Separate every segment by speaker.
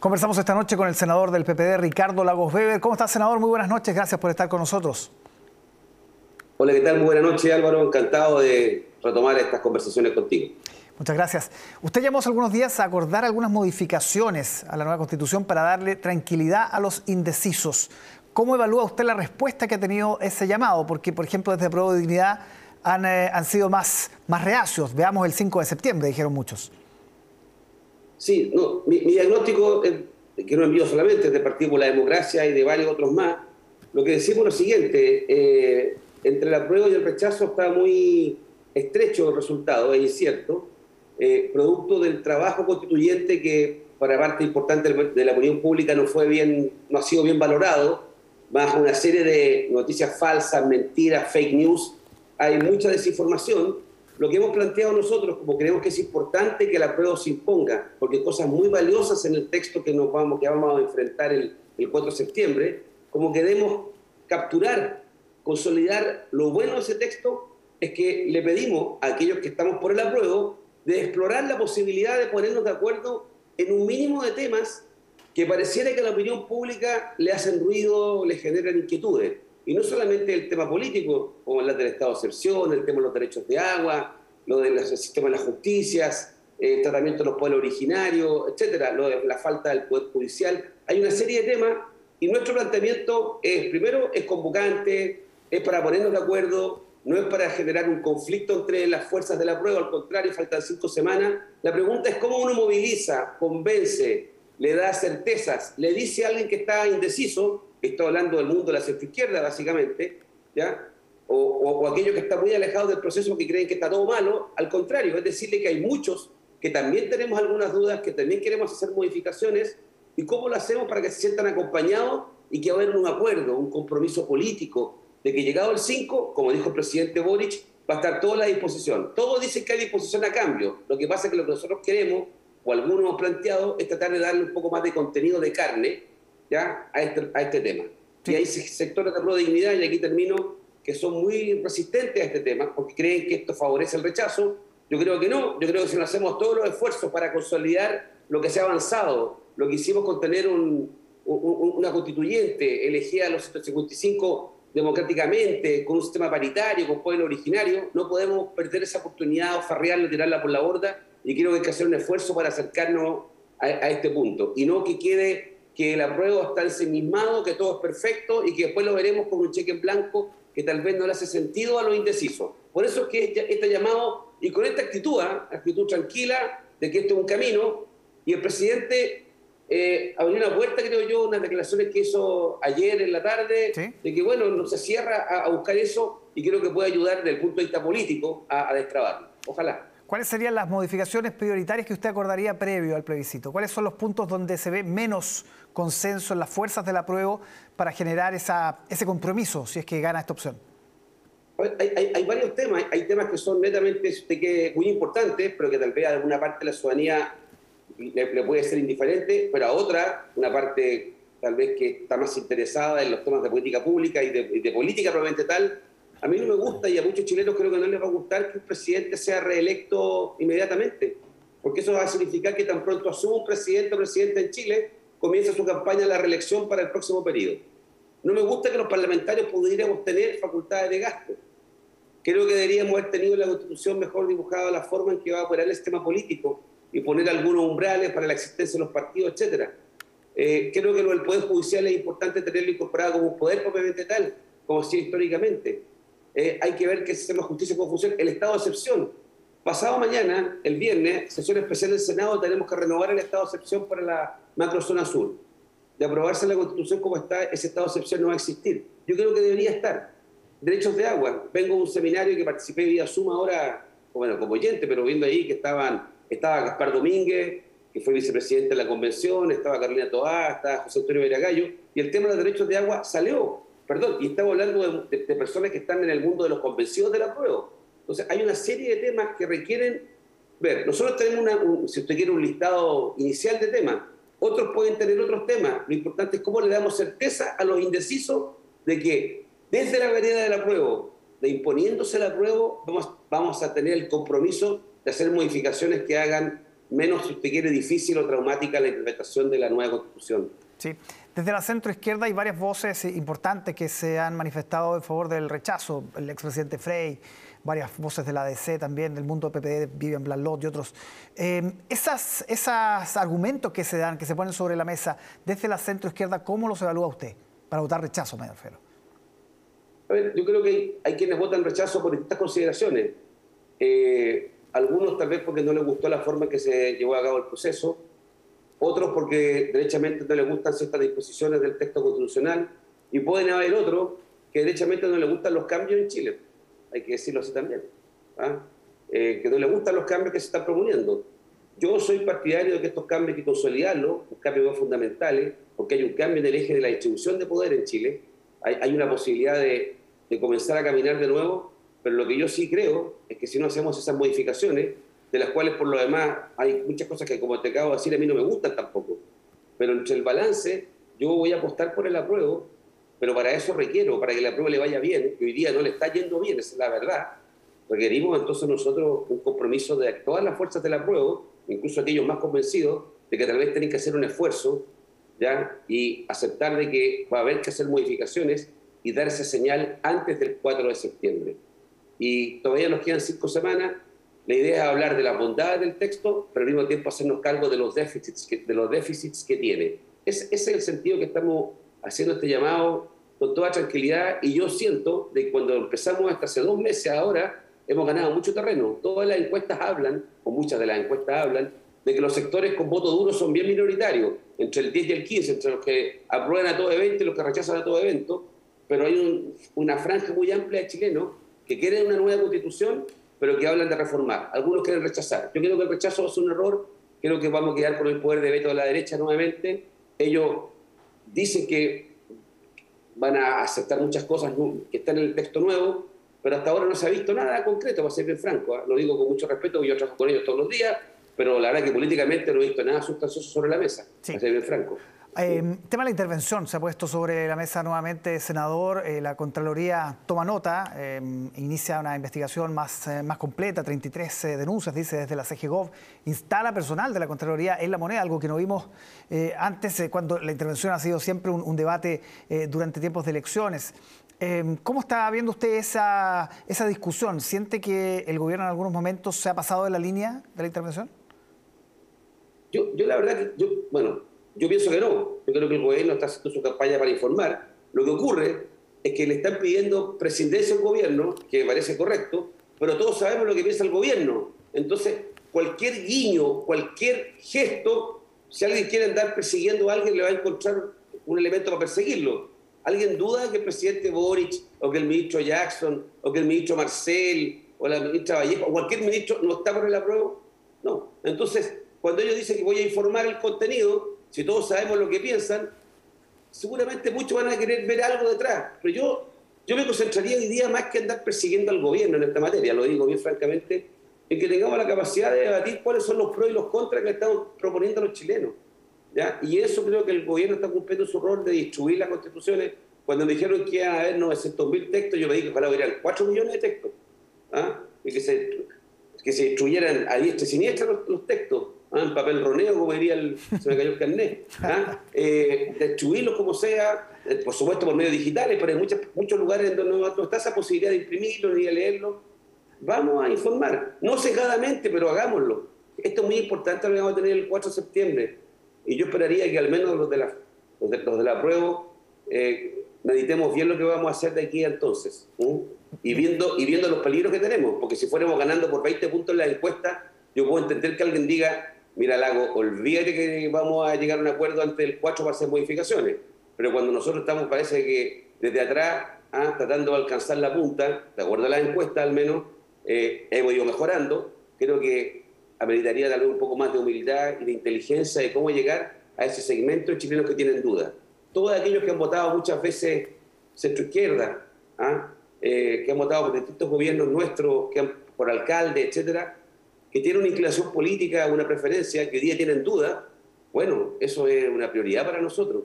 Speaker 1: Conversamos esta noche con el senador del PPD, Ricardo Lagos Weber. ¿Cómo está, senador? Muy buenas noches, gracias por estar con nosotros.
Speaker 2: Hola, ¿qué tal? Muy buenas noches, Álvaro. Encantado de retomar estas conversaciones contigo.
Speaker 1: Muchas gracias. Usted llamó hace algunos días a acordar algunas modificaciones a la nueva constitución para darle tranquilidad a los indecisos. ¿Cómo evalúa usted la respuesta que ha tenido ese llamado? Porque, por ejemplo, desde Prueba de Dignidad han, eh, han sido más, más reacios. Veamos el 5 de septiembre, dijeron muchos.
Speaker 2: Sí, no, mi, diagnóstico, que no envío solamente, es de Partido por la Democracia y de varios otros más, lo que decimos es lo siguiente, eh, entre el apruebo y el rechazo está muy estrecho el resultado, es cierto, eh, producto del trabajo constituyente que para parte importante de la opinión pública no fue bien, no ha sido bien valorado, más una serie de noticias falsas, mentiras, fake news, hay mucha desinformación lo que hemos planteado nosotros, como creemos que es importante que la prueba se imponga, porque cosas muy valiosas en el texto que, nos vamos, que vamos a enfrentar el, 4 de septiembre, como queremos capturar, consolidar lo bueno de ese texto, es que le pedimos a aquellos que estamos por el apruebo de explorar la posibilidad de ponernos de acuerdo en un mínimo de temas que pareciera que a la opinión pública le hacen ruido, le generan inquietudes. Y no solamente el tema político, como el del estado de excepción, el tema de los derechos de agua, lo del sistema de las justicias, el tratamiento de los pueblos originarios, etcétera, lo de la falta del poder judicial. Hay una serie de temas y nuestro planteamiento es, primero, es convocante, es para ponernos de acuerdo, no es para generar un conflicto entre las fuerzas de la prueba, al contrario, faltan cinco semanas. La pregunta es cómo uno moviliza, convence, le da certezas, le dice a alguien que está indeciso, estoy hablando del mundo de la centroizquierda básicamente, ¿ya? O, o, aquellos que están muy alejados del proceso que creen que está todo malo, al contrario, es decirle que hay muchos que también tenemos algunas dudas, que también queremos hacer modificaciones, y cómo lo hacemos para que se sientan acompañados y que haya un acuerdo, un compromiso político, de que llegado el 5, como dijo el presidente Boric, va a estar toda la disposición. Todos dicen que hay disposición a cambio, lo que pasa es que lo que nosotros queremos, o algunos hemos planteado, es tratar de darle un poco más de contenido de carne, ¿ya? A, este, a este tema. Y hay sectores de pro dignidad, y aquí termino, que son muy resistentes a este tema porque creen que esto favorece el rechazo. Yo creo que no, yo creo que si no hacemos todos los esfuerzos para consolidar lo que se ha avanzado, lo que hicimos con tener un, una constituyente elegida a los 155 democráticamente, con un sistema paritario, con pueblo originario, no podemos perder esa oportunidad o farrearla, tirarla por la borda, y creo que hay que hacer un esfuerzo para acercarnos a, a este punto, y no que quede que el apruebo está ensimismado, que todo es perfecto y que después lo veremos con un cheque en blanco que tal vez no le hace sentido a los indecisos. Por eso es que este llamado, y con esta actitud, ¿ah? actitud tranquila, de que esto es un camino, y el presidente eh, abrió una puerta, creo yo, unas declaraciones que hizo ayer en la tarde, de que, bueno, no se cierra a, buscar eso y creo que puede ayudar desde el punto de vista político a, a destrabarlo. Ojalá.
Speaker 1: ¿Cuáles serían las modificaciones prioritarias que usted acordaría previo al plebiscito? ¿Cuáles son los puntos donde se ve menos consenso en las fuerzas del apruebo para generar ese compromiso si es que gana esta opción?
Speaker 2: Hay, varios temas, hay temas que son netamente muy importantes, pero que tal vez a alguna parte de la ciudadanía le, puede ser indiferente, pero a otra, una parte tal vez que está más interesada en los temas de política pública y de política probablemente tal, a mí no me gusta y a muchos chilenos creo que no les va a gustar que un presidente sea reelecto inmediatamente, porque eso va a significar que tan pronto asuma un presidente o presidente en Chile, comienza su campaña de la reelección para el próximo periodo. No me gusta que los parlamentarios pudiéramos tener facultades de gasto. Creo que deberíamos haber tenido en la Constitución mejor dibujada la forma en que va a operar el sistema político y poner algunos umbrales para la existencia de los partidos, etc. Eh, creo que lo del Poder Judicial es importante tenerlo incorporado como un poder propiamente tal, como si históricamente. Eh, hay que ver que el sistema de justicia cómo funciona. El estado de excepción. Pasado mañana, el viernes, sesión especial del Senado, tenemos que renovar el estado de excepción para la macrozona sur. De aprobarse la Constitución como está, ese estado de excepción no va a existir. Yo creo que debería estar. Derechos de agua. Vengo a un seminario que participé vía Suma ahora, bueno, como oyente, pero viendo ahí que estaban, estaba Gaspar Domínguez, que fue vicepresidente de la convención, estaba Carolina Toá, estaba José Antonio Veragallo, y el tema de los derechos de agua salió perdón, y estamos hablando de, personas que están en el mundo de los convencidos de la. Entonces, hay una serie de temas que requieren ver. Nosotros tenemos, si usted quiere, un listado inicial de temas. Otros pueden tener otros temas. Lo importante es cómo le damos certeza a los indecisos de que desde la vereda de la de imponiéndose la prueba, vamos, vamos a tener el compromiso de hacer modificaciones que hagan menos, si usted quiere, difícil o traumática la interpretación de la nueva constitución.
Speaker 1: Sí, desde la centro izquierda hay varias voces importantes que se han manifestado en favor del rechazo. El expresidente Frey, varias voces de la ADC también, del mundo PPD, Vivian Blalot y otros. Eh, esas, esos argumentos que se dan, que se ponen sobre la mesa desde la centro izquierda, ¿cómo los evalúa usted para votar rechazo, Mayor?
Speaker 2: A ver, yo creo que hay, quienes votan rechazo por estas consideraciones. Eh, algunos tal vez porque no les gustó la forma en que se llevó a cabo el proceso, otros porque derechamente no les gustan ciertas disposiciones del texto constitucional, y pueden haber otros que derechamente no les gustan los cambios en Chile, hay que decirlo así también, ¿ah? eh, que no les gustan los cambios que se están proponiendo. Yo soy partidario de que estos cambios hay que consolidarlos, un cambios fundamentales, porque hay un cambio en el eje de la distribución de poder en Chile, hay, hay una posibilidad de, de comenzar a caminar de nuevo, pero lo que yo sí creo es que si no hacemos esas modificaciones, de las cuales por lo demás hay muchas cosas que como te acabo de decir a mí no me gustan tampoco, pero entre el balance yo voy a apostar por el apruebo, pero para eso requiero, para que el apruebo le vaya bien, que hoy día no le está yendo bien, esa es la verdad, requerimos entonces nosotros un compromiso de todas las fuerzas del apruebo, incluso aquellos más convencidos, de que tal vez tienen que hacer un esfuerzo ¿ya? y aceptar de que va a haber que hacer modificaciones y dar esa señal antes del 4 de septiembre. Y todavía nos quedan cinco semanas. La idea es hablar de la bondad del texto, pero al mismo tiempo hacernos cargo de los déficits que, de los déficits que tiene. ese es el sentido que estamos haciendo este llamado con toda tranquilidad y yo siento de cuando empezamos hasta hace dos meses ahora hemos ganado mucho terreno. Todas las encuestas hablan, o muchas de las encuestas hablan, de que los sectores con voto duro son bien minoritarios, entre el 10 y el 15, entre los que aprueban a todo evento y los que rechazan a todo evento, pero hay una franja muy amplia de chilenos que quieren una nueva constitución, pero que hablan de reformar. Algunos quieren rechazar. Yo creo que el rechazo es un error, creo que vamos a quedar con el poder de veto de la derecha nuevamente. Ellos dicen que van a aceptar muchas cosas que están en el texto nuevo, pero hasta ahora no se ha visto nada concreto, para ser bien franco. ¿eh? Lo digo con mucho respeto, yo trabajo con ellos todos los días, pero la verdad que políticamente no he visto nada sustancioso sobre la mesa, para ser bien franco.
Speaker 1: Eh, tema de la intervención se ha puesto sobre la mesa nuevamente, senador. Eh, la Contraloría toma nota, eh, inicia una investigación más, eh, más completa, 33 denuncias, dice desde la CGGOV, instala personal de la Contraloría en la moneda, algo que no vimos antes cuando la intervención ha sido siempre un, un debate durante tiempos de elecciones. ¿Cómo está viendo usted esa, esa discusión? ¿Siente que el gobierno en algunos momentos se ha pasado de la línea de la intervención?
Speaker 2: Yo, yo la verdad que, yo, bueno, yo pienso que no. Yo creo que el gobierno está haciendo su campaña para informar. Lo que ocurre es que le están pidiendo presidencia al gobierno, que me parece correcto, pero todos sabemos lo que piensa el gobierno. Entonces, cualquier guiño, cualquier gesto, si alguien quiere andar persiguiendo a alguien, le va a encontrar un elemento para perseguirlo. ¿Alguien duda que el presidente Boric, o que el ministro Jackson, o que el ministro Marcel, o la ministra Vallejo, o cualquier ministro no está por el apruebo? No. Entonces, cuando ellos dicen que voy a informar el contenido, si todos sabemos lo que piensan, seguramente muchos van a querer ver algo detrás. Pero yo, yo me concentraría hoy día más que andar persiguiendo al gobierno en esta materia, lo digo bien francamente, en que tengamos la capacidad de debatir cuáles son los pros y los contras que estamos proponiendo a los chilenos. ¿ya? Y eso creo que el gobierno está cumpliendo su rol de distribuir las constituciones. Cuando me dijeron que iba a haber 900.000 textos, yo me dije que ojalá hubieran 4 millones de textos. ¿ah? Y que se, que se destruyeran a diestra y siniestra los textos papel roneo, como diría el, se me cayó el carnet, ¿ah? eh, destruirlos como sea, eh, por supuesto por medios digitales, pero hay muchos, muchos lugares donde no, está esa posibilidad de imprimirlo ni de leerlo. Vamos a informar, no cegadamente, pero hagámoslo. Esto es muy importante lo vamos a tener el 4 de septiembre. Y yo esperaría que al menos los de la, los de, los de la prueba eh, meditemos bien lo que vamos a hacer de aquí a entonces. Y, viendo, y viendo los peligros que tenemos, porque si fuéramos ganando por 20 puntos en la encuesta, yo puedo entender que alguien diga, mira Lago, olvídate que vamos a llegar a un acuerdo ante el 4 para hacer modificaciones. Pero cuando nosotros estamos, parece que desde atrás, ah, tratando de alcanzar la punta, de acuerdo a las encuestas al menos, eh, hemos ido mejorando. Creo que ameritaría darle un poco más de humildad y de inteligencia de cómo llegar a ese segmento de chilenos que tienen dudas. Todos aquellos que han votado muchas veces centro-izquierda, ¿ah? eh, que han votado por distintos gobiernos nuestros, que han, por alcalde, etcétera, que tiene una inclinación política, una preferencia, que hoy día tienen duda, bueno, eso es una prioridad para nosotros.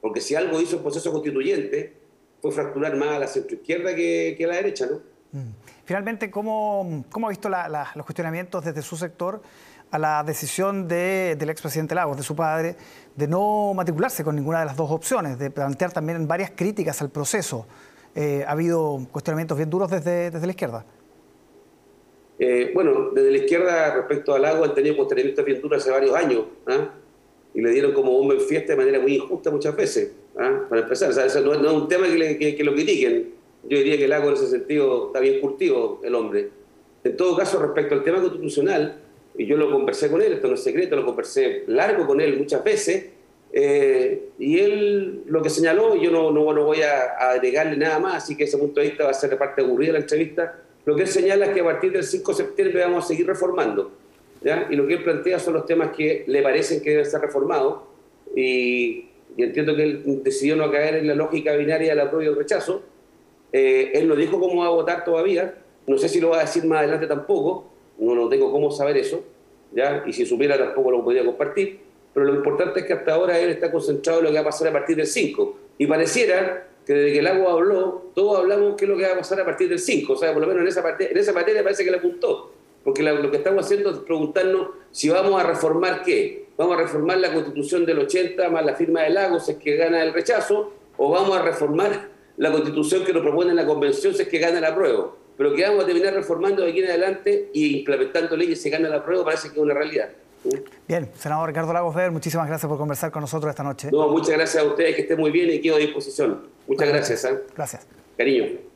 Speaker 2: Porque si algo hizo el proceso constituyente fue fracturar más a la centroizquierda que, que a la derecha, ¿no?
Speaker 1: Mm. Finalmente, ¿cómo, cómo ha visto los cuestionamientos desde su sector a la decisión del expresidente Lagos, de su padre, de no matricularse con ninguna de las dos opciones, de plantear también varias críticas al proceso. Eh, ha habido cuestionamientos bien duros desde, desde la izquierda.
Speaker 2: Eh, bueno, desde la izquierda respecto al Lagos han tenido cuestionamientos bien duros hace varios años ¿ah? y le dieron como bomba en fiesta de manera muy injusta muchas veces, ¿ah? para empezar. O eso no, es un tema que, que, lo critiquen. Yo diría que el Lagos en ese sentido está bien curtido el hombre. En todo caso, respecto al tema constitucional, y yo lo conversé con él, esto no es secreto, lo conversé largo con él muchas veces, eh, y él lo que señaló, yo no, no, voy a, agregarle nada más, así que ese punto de vista va a ser de parte aburrida de la entrevista, lo que él señala es que a partir del 5 de septiembre vamos a seguir reformando, ¿ya? y lo que él plantea son los temas que le parecen que deben ser reformados, y, entiendo que él decidió no caer en la lógica binaria del apruebo y el rechazo, eh, él no dijo cómo va a votar todavía, no sé si lo va a decir más adelante tampoco, no, no tengo cómo saber eso, ¿ya? y si supiera tampoco lo podría compartir, pero lo importante es que hasta ahora él está concentrado en lo que va a pasar a partir del 5. Y pareciera desde que el agua habló, todos hablamos qué es lo que va a pasar a partir del 5. O sea, por lo menos en esa, parte, en esa materia parece que le apuntó. Porque lo que estamos haciendo es preguntarnos si vamos a reformar qué. ¿Vamos a reformar la constitución del 80 más la firma de Lagos es que gana el rechazo? ¿O vamos a reformar la constitución que nos propone la convención si es que gana la prueba? pero que vamos a terminar reformando de aquí en adelante y implementando leyes si gana la prueba parece que es una realidad.
Speaker 1: Bien, senador Ricardo Lagos Ver, muchísimas gracias por conversar con nosotros esta noche.
Speaker 2: No, muchas gracias a ustedes, que estén muy bien y quedo a disposición. Muchas gracias. ¿eh?
Speaker 1: Gracias.
Speaker 2: Cariño.